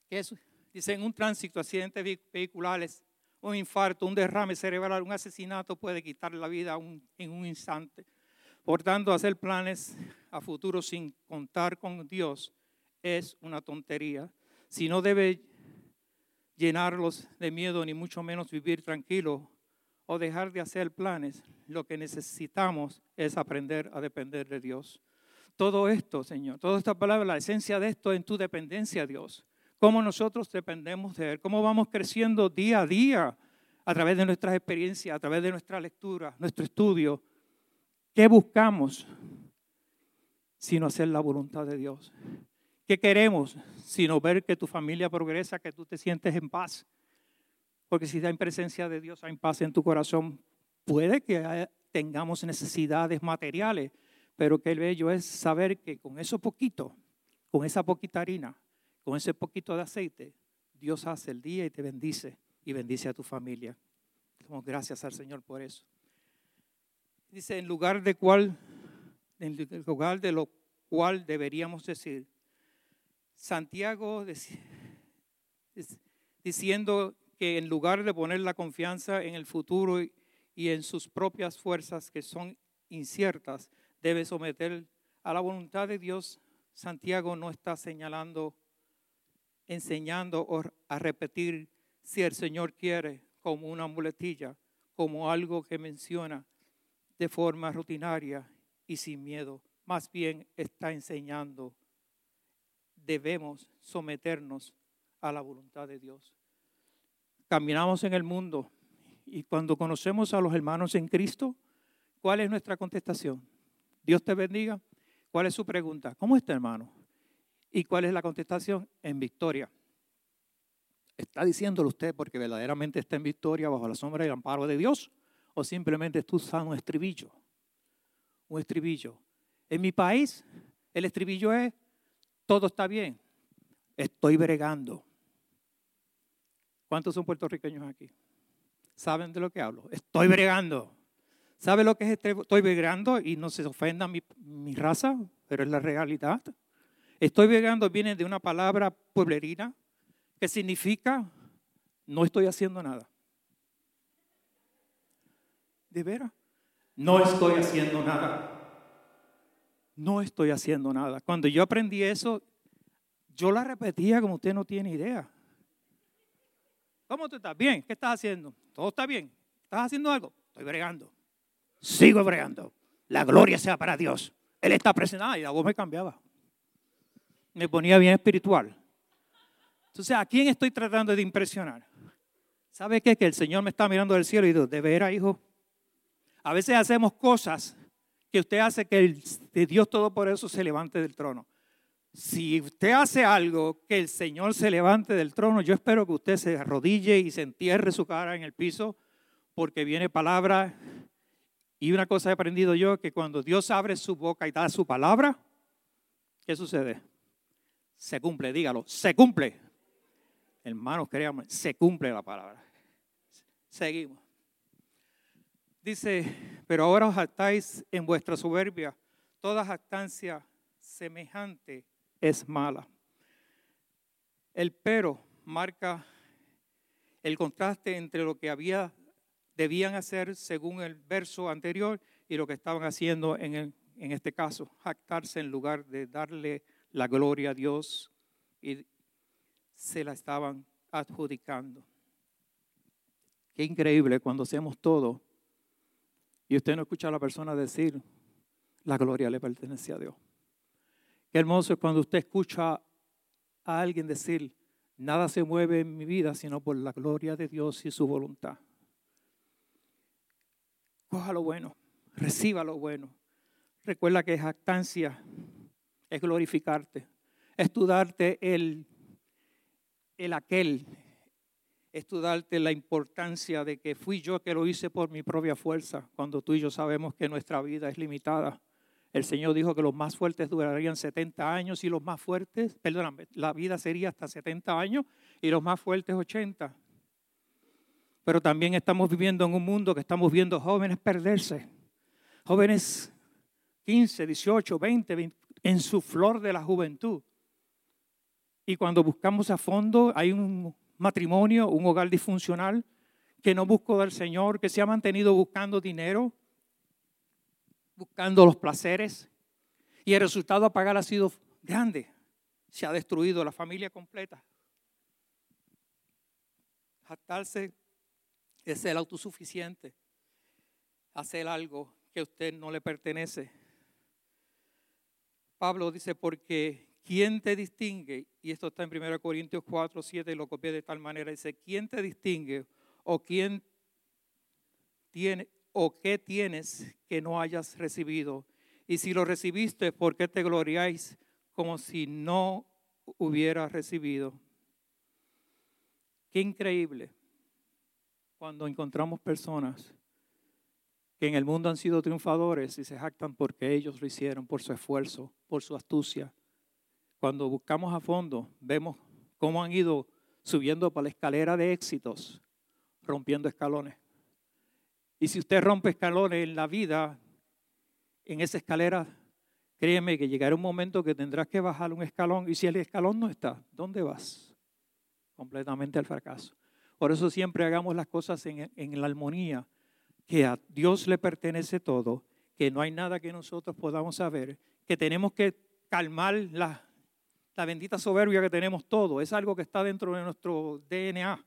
Eso, dice, en un tránsito, accidentes vehiculares, un infarto, un derrame cerebral, un asesinato puede quitar la vida en un instante. Por tanto, hacer planes a futuro sin contar con Dios es una tontería. Si no debe llenarlos de miedo, ni mucho menos vivir tranquilo o dejar de hacer planes, lo que necesitamos es aprender a depender de Dios. Todo esto, Señor, toda esta palabra, la esencia de esto en tu dependencia, Dios. Cómo nosotros dependemos de Él, cómo vamos creciendo día a día a través de nuestras experiencias, a través de nuestra lectura, nuestro estudio. ¿Qué buscamos sino hacer la voluntad de Dios? ¿Qué queremos sino ver que tu familia progresa, que tú te sientes en paz? Porque si en presencia de Dios, hay paz en tu corazón, puede que tengamos necesidades materiales, pero qué bello es saber que con eso poquito, con esa poquita harina, con ese poquito de aceite, Dios hace el día y te bendice y bendice a tu familia. Damos gracias al Señor por eso. Dice, en lugar de cual, en lugar de lo cual deberíamos decir, Santiago diciendo que en lugar de poner la confianza en el futuro y en sus propias fuerzas que son inciertas, debe someter a la voluntad de Dios. Santiago no está señalando, enseñando a repetir si el Señor quiere como una muletilla, como algo que menciona de forma rutinaria y sin miedo. Más bien está enseñando, debemos someternos a la voluntad de Dios. Caminamos en el mundo y cuando conocemos a los hermanos en Cristo, ¿cuál es nuestra contestación? Dios te bendiga. ¿Cuál es su pregunta? ¿Cómo está hermano? ¿Y cuál es la contestación? En victoria. ¿Está diciéndolo usted porque verdaderamente está en victoria bajo la sombra y el amparo de Dios? ¿O simplemente tú usando un estribillo? Un estribillo. En mi país, el estribillo es, todo está bien, estoy bregando. ¿Cuántos son puertorriqueños aquí? ¿Saben de lo que hablo? Estoy bregando. ¿Sabe lo que es estoy bregando? Y no se ofenda mi, mi raza, pero es la realidad. Estoy bregando viene de una palabra pueblerina que significa no estoy haciendo nada. ¿De veras? No estoy haciendo nada. No estoy haciendo nada. Cuando yo aprendí eso, yo la repetía como usted no tiene idea. ¿Cómo tú estás? Bien, ¿qué estás haciendo? Todo está bien. ¿Estás haciendo algo? Estoy bregando. Sigo bregando. La gloria sea para Dios. Él está presente. y la voz me cambiaba. Me ponía bien espiritual. Entonces, ¿a quién estoy tratando de impresionar? ¿Sabe qué? Que el Señor me está mirando del cielo y dice, de veras, hijo. A veces hacemos cosas que usted hace que el, Dios Todopoderoso se levante del trono. Si usted hace algo que el Señor se levante del trono, yo espero que usted se arrodille y se entierre su cara en el piso, porque viene palabra. Y una cosa he aprendido yo, que cuando Dios abre su boca y da su palabra, ¿qué sucede? Se cumple, dígalo, se cumple. Hermanos, créanme, se cumple la palabra. Seguimos. Dice, pero ahora os jactáis en vuestra soberbia. Toda jactancia semejante es mala. El pero marca el contraste entre lo que había, debían hacer según el verso anterior y lo que estaban haciendo en, en este caso, jactarse en lugar de darle la gloria a Dios y se la estaban adjudicando. Qué increíble cuando hacemos todo y usted no escucha a la persona decir, la gloria le pertenece a Dios. Qué hermoso es cuando usted escucha a alguien decir, nada se mueve en mi vida sino por la gloria de Dios y su voluntad. Coja lo bueno, reciba lo bueno. Recuerda que jactancia es glorificarte, es tu darte el, el aquel, es darte la importancia de que fui yo que lo hice por mi propia fuerza, cuando tú y yo sabemos que nuestra vida es limitada. El Señor dijo que los más fuertes durarían 70 años y los más fuertes, perdón, la vida sería hasta 70 años y los más fuertes 80. Pero también estamos viviendo en un mundo que estamos viendo jóvenes perderse. Jóvenes 15, 18, 20, 20 en su flor de la juventud. Y cuando buscamos a fondo hay un matrimonio, un hogar disfuncional, que no buscó del Señor, que se ha mantenido buscando dinero, buscando los placeres, y el resultado a pagar ha sido grande. Se ha destruido la familia completa. Jactarse es ser autosuficiente, hacer algo que a usted no le pertenece. Pablo dice, porque ¿quién te distingue? Y esto está en 1 Corintios 4, 7, y lo copié de tal manera. Dice, ¿quién te distingue? ¿O quién tiene, o qué tienes que no hayas recibido? Y si lo recibiste, ¿por qué te gloriáis como si no hubieras recibido? Qué increíble cuando encontramos personas que en el mundo han sido triunfadores y se jactan porque ellos lo hicieron, por su esfuerzo, por su astucia, cuando buscamos a fondo, vemos cómo han ido subiendo por la escalera de éxitos, rompiendo escalones. Y si usted rompe escalones en la vida, en esa escalera, créeme que llegará un momento que tendrás que bajar un escalón. Y si el escalón no está, ¿dónde vas? Completamente al fracaso. Por eso siempre hagamos las cosas en, en la armonía, que a Dios le pertenece todo, que no hay nada que nosotros podamos saber, que tenemos que calmar las la bendita soberbia que tenemos todos. Es algo que está dentro de nuestro DNA.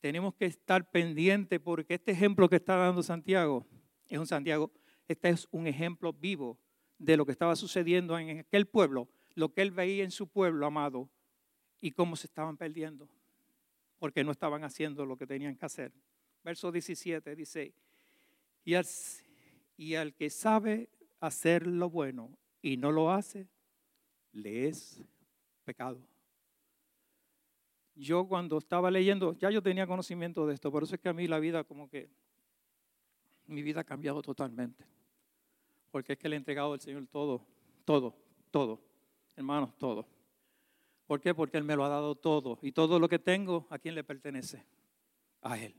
Tenemos que estar pendientes porque este ejemplo que está dando Santiago es un Santiago, este es un ejemplo vivo de lo que estaba sucediendo en aquel pueblo, lo que él veía en su pueblo amado y cómo se estaban perdiendo porque no estaban haciendo lo que tenían que hacer. Verso 17 dice, y al, y al que sabe hacer lo bueno y no lo hace, le es pecado. Yo cuando estaba leyendo, ya yo tenía conocimiento de esto, por eso es que a mí la vida como que, mi vida ha cambiado totalmente. Porque es que le he entregado al Señor todo, todo, todo, hermanos, todo. ¿Por qué? Porque Él me lo ha dado todo. Y todo lo que tengo, ¿a quién le pertenece? A Él.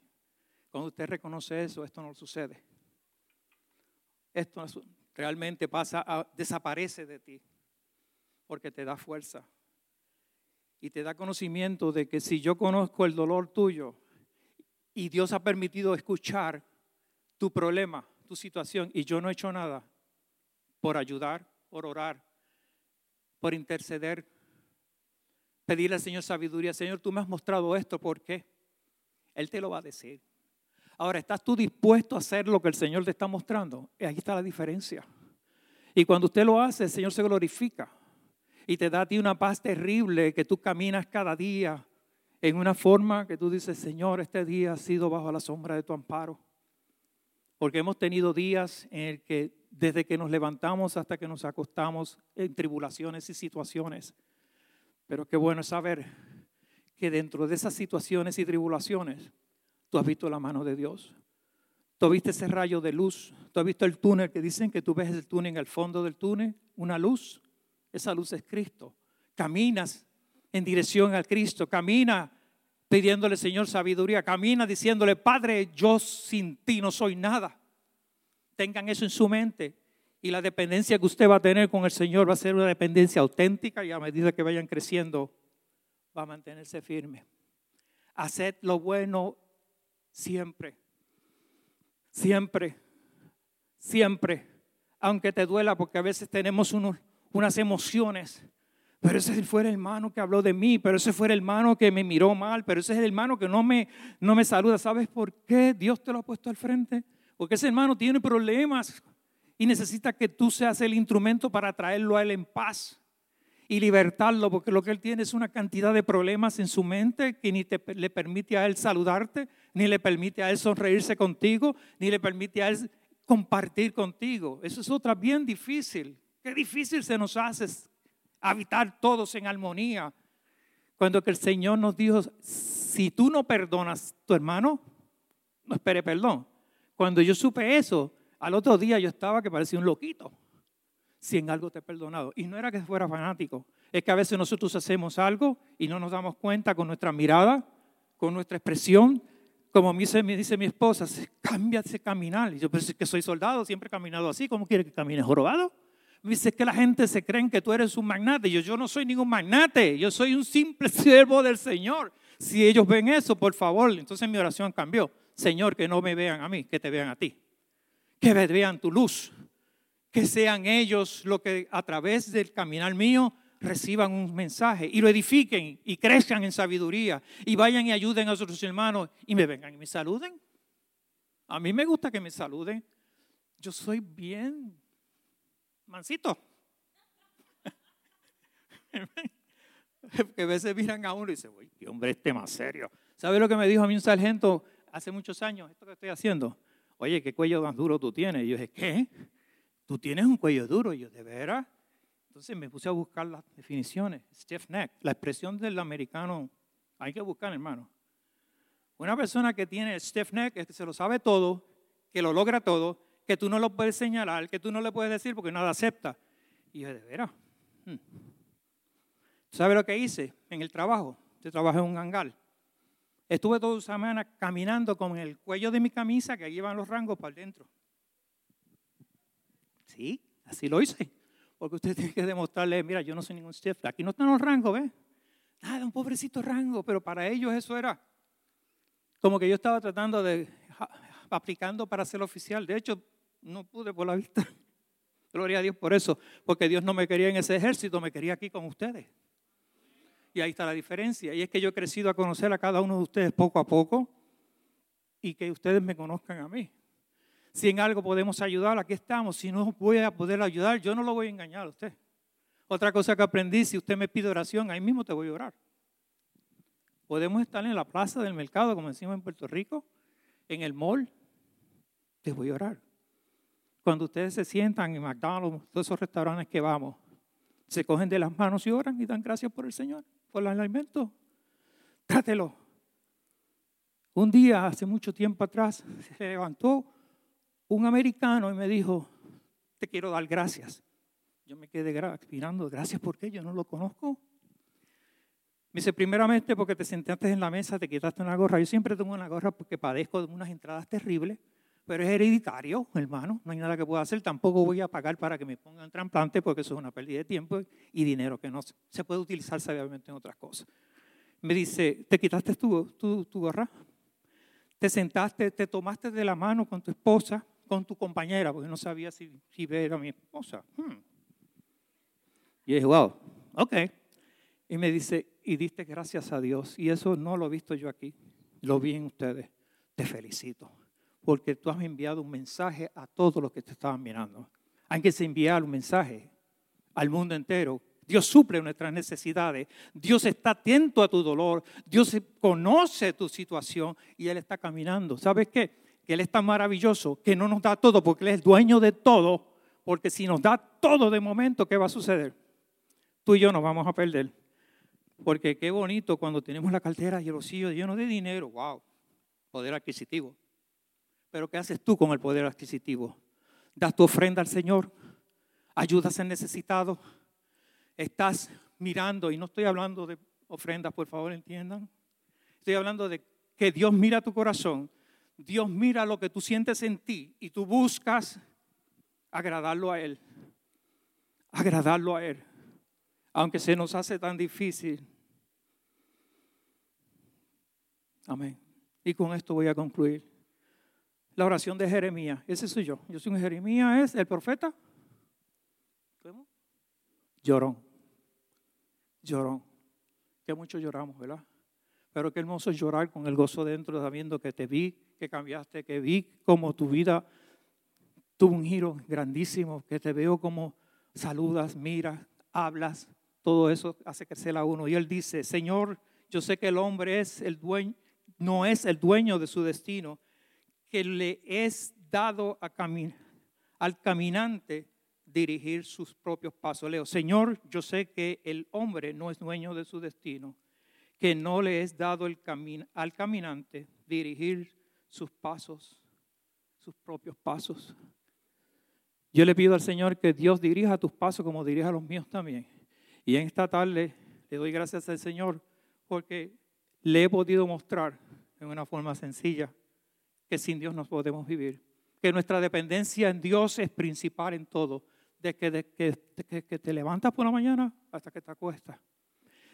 Cuando usted reconoce eso, esto no sucede. Esto realmente pasa, desaparece de ti porque te da fuerza y te da conocimiento de que si yo conozco el dolor tuyo y Dios ha permitido escuchar tu problema, tu situación, y yo no he hecho nada por ayudar, por orar, por interceder, pedirle al Señor sabiduría, Señor, tú me has mostrado esto, ¿por qué? Él te lo va a decir. Ahora, ¿estás tú dispuesto a hacer lo que el Señor te está mostrando? Ahí está la diferencia. Y cuando usted lo hace, el Señor se glorifica. Y te da a ti una paz terrible que tú caminas cada día en una forma que tú dices, Señor, este día ha sido bajo la sombra de tu amparo. Porque hemos tenido días en el que desde que nos levantamos hasta que nos acostamos en tribulaciones y situaciones. Pero qué bueno saber que dentro de esas situaciones y tribulaciones, tú has visto la mano de Dios. Tú has visto ese rayo de luz. Tú has visto el túnel que dicen que tú ves el túnel en el fondo del túnel, una luz. Esa luz es Cristo. Caminas en dirección a Cristo. Camina pidiéndole, Señor, sabiduría. Camina diciéndole, Padre, yo sin ti no soy nada. Tengan eso en su mente. Y la dependencia que usted va a tener con el Señor va a ser una dependencia auténtica y a medida que vayan creciendo va a mantenerse firme. Haced lo bueno siempre. Siempre. Siempre. Aunque te duela porque a veces tenemos unas emociones. Pero ese fue el hermano que habló de mí, pero ese fue el hermano que me miró mal, pero ese es el hermano que no me, no me saluda. ¿Sabes por qué Dios te lo ha puesto al frente? Porque ese hermano tiene problemas y necesita que tú seas el instrumento para traerlo a él en paz y libertarlo, porque lo que él tiene es una cantidad de problemas en su mente que ni le permite a él saludarte, ni le permite a él sonreírse contigo, ni le permite a él compartir contigo. Eso es otra bien difícil. Qué difícil se nos hace habitar todos en armonía. Cuando que el Señor nos dijo, si tú no perdonas a tu hermano, no espere perdón. Cuando yo supe eso, al otro día yo estaba que parecía un loquito. Si en algo te he perdonado. Y no era que fuera fanático. Es que a veces nosotros hacemos algo y no nos damos cuenta con nuestra mirada, con nuestra expresión. Como me dice, mi esposa, cambia ese caminar. Y yo, pero que soy soldado, siempre he caminado así. ¿Cómo quiere que camine jorobado? Me dice que la gente se cree que tú eres un magnate. Yo, yo no soy ningún magnate. Yo soy un simple siervo del Señor. Si ellos ven eso, por favor. Entonces mi oración cambió. Señor, que no me vean a mí, que te vean a ti. Que vean tu luz. Que sean ellos los que a través del caminar mío reciban un mensaje y lo edifiquen y crezcan en sabiduría y vayan y ayuden a sus hermanos y me vengan y me saluden. A mí me gusta que me saluden. Yo soy bien mansito. que a veces miran a uno y dicen, uy, qué hombre este más serio. ¿Sabe lo que me dijo a mí un sargento hace muchos años, esto que estoy haciendo, oye, ¿qué cuello más duro tú tienes? Y yo dije, ¿qué? ¿Tú tienes un cuello duro? Y yo, ¿de veras? Entonces me puse a buscar las definiciones. Stiff neck, la expresión del americano, hay que buscar, hermano. Una persona que tiene stiff neck es que se lo sabe todo, que lo logra todo, que tú no lo puedes señalar, que tú no le puedes decir porque nada acepta. Y yo, ¿de veras? Hmm. ¿Sabe lo que hice en el trabajo? Yo trabajé en un hangar. Estuve toda una semana caminando con el cuello de mi camisa que llevan los rangos para adentro. Sí, así lo hice. Porque usted tiene que demostrarle, mira, yo no soy ningún chef. Aquí no están los rangos, ¿ves? Nada, un pobrecito rango, pero para ellos eso era como que yo estaba tratando de, aplicando para ser oficial. De hecho, no pude por la vista. Gloria a Dios por eso, porque Dios no me quería en ese ejército, me quería aquí con ustedes. Y ahí está la diferencia. Y es que yo he crecido a conocer a cada uno de ustedes poco a poco y que ustedes me conozcan a mí. Si en algo podemos ayudar, aquí estamos. Si no voy a poder ayudar, yo no lo voy a engañar a usted. Otra cosa que aprendí, si usted me pide oración, ahí mismo te voy a orar. Podemos estar en la plaza del mercado, como decimos en Puerto Rico, en el mall, te voy a orar. Cuando ustedes se sientan en McDonald's, todos esos restaurantes que vamos, se cogen de las manos y oran y dan gracias por el Señor por el alimento. Trátelo. Un día, hace mucho tiempo atrás, se levantó un americano y me dijo, te quiero dar gracias. Yo me quedé mirando, gracias porque yo no lo conozco. Me dice, primeramente porque te sentaste en la mesa, te quitaste una gorra. Yo siempre tengo una gorra porque padezco de unas entradas terribles, pero es hereditario, hermano. No hay nada que pueda hacer. Tampoco voy a pagar para que me pongan trasplante porque eso es una pérdida de tiempo y dinero que no se puede utilizar sabiamente en otras cosas. Me dice, ¿te quitaste tu, tu, tu gorra? ¿Te sentaste, te tomaste de la mano con tu esposa, con tu compañera? Porque no sabía si, si era mi esposa. Hmm. Y dije, wow, ok. Y me dice, y diste gracias a Dios. Y eso no lo he visto yo aquí, lo vi en ustedes. Te felicito porque tú has enviado un mensaje a todos los que te estaban mirando. Hay que enviar un mensaje al mundo entero Dios suple nuestras necesidades. Dios está atento a tu dolor. Dios conoce tu situación y Él está caminando. ¿Sabes qué? Que Él es tan maravilloso que no nos da todo porque Él es dueño de todo. Porque si nos da todo de momento, ¿qué va a suceder? Tú y yo nos vamos a perder. Porque qué bonito cuando tenemos la cartera y el bolsillo lleno de dinero. ¡Wow! Poder adquisitivo. Pero ¿qué haces tú con el poder adquisitivo? ¿Das tu ofrenda al Señor? ¿Ayudas al necesitado? ¿Estás mirando? Y no estoy hablando de ofrendas, por favor, entiendan. Estoy hablando de que Dios mira tu corazón. Dios mira lo que tú sientes en ti y tú buscas agradarlo a Él. Agradarlo a Él. Aunque se nos hace tan difícil. Amén. Y con esto voy a concluir la oración de Jeremías. Ese soy yo. Yo soy un Jeremías, es el profeta. ¿Cómo? Llorón. Llorón. Que mucho lloramos, ¿verdad? Pero qué hermoso llorar con el gozo dentro, sabiendo que te vi, que cambiaste, que vi como tu vida tuvo un giro grandísimo, que te veo como saludas, miras, hablas. Todo eso hace crecer a uno. Y él dice, Señor, yo sé que el hombre es el dueño, no es el dueño de su destino, que le es dado a al caminante dirigir sus propios pasos. Leo, Señor, yo sé que el hombre no es dueño de su destino, que no le es dado el al caminante dirigir sus pasos, sus propios pasos. Yo le pido al Señor que Dios dirija tus pasos como dirija los míos también. Y en esta tarde le doy gracias al Señor porque le he podido mostrar en una forma sencilla que sin Dios no podemos vivir. Que nuestra dependencia en Dios es principal en todo. De que, que, te levantas por la mañana hasta que te acuestas.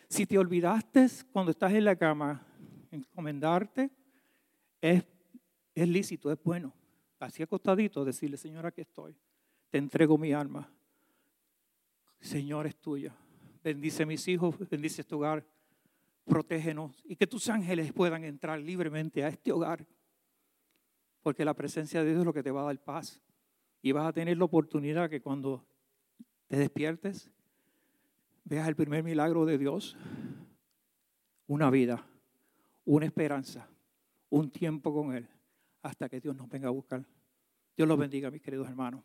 Si te olvidaste cuando estás en la cama, encomendarte, es, es lícito, es bueno. Así acostadito, decirle, Señor, aquí estoy. Te entrego mi alma. Señor, es tuya. Bendice a mis hijos, bendice este hogar. Protégenos y que tus ángeles puedan entrar libremente a este hogar porque la presencia de Dios es lo que te va a dar paz. Y vas a tener la oportunidad que cuando te despiertes, veas el primer milagro de Dios, una vida, una esperanza, un tiempo con Él, hasta que Dios nos venga a buscar. Dios los bendiga, mis queridos hermanos.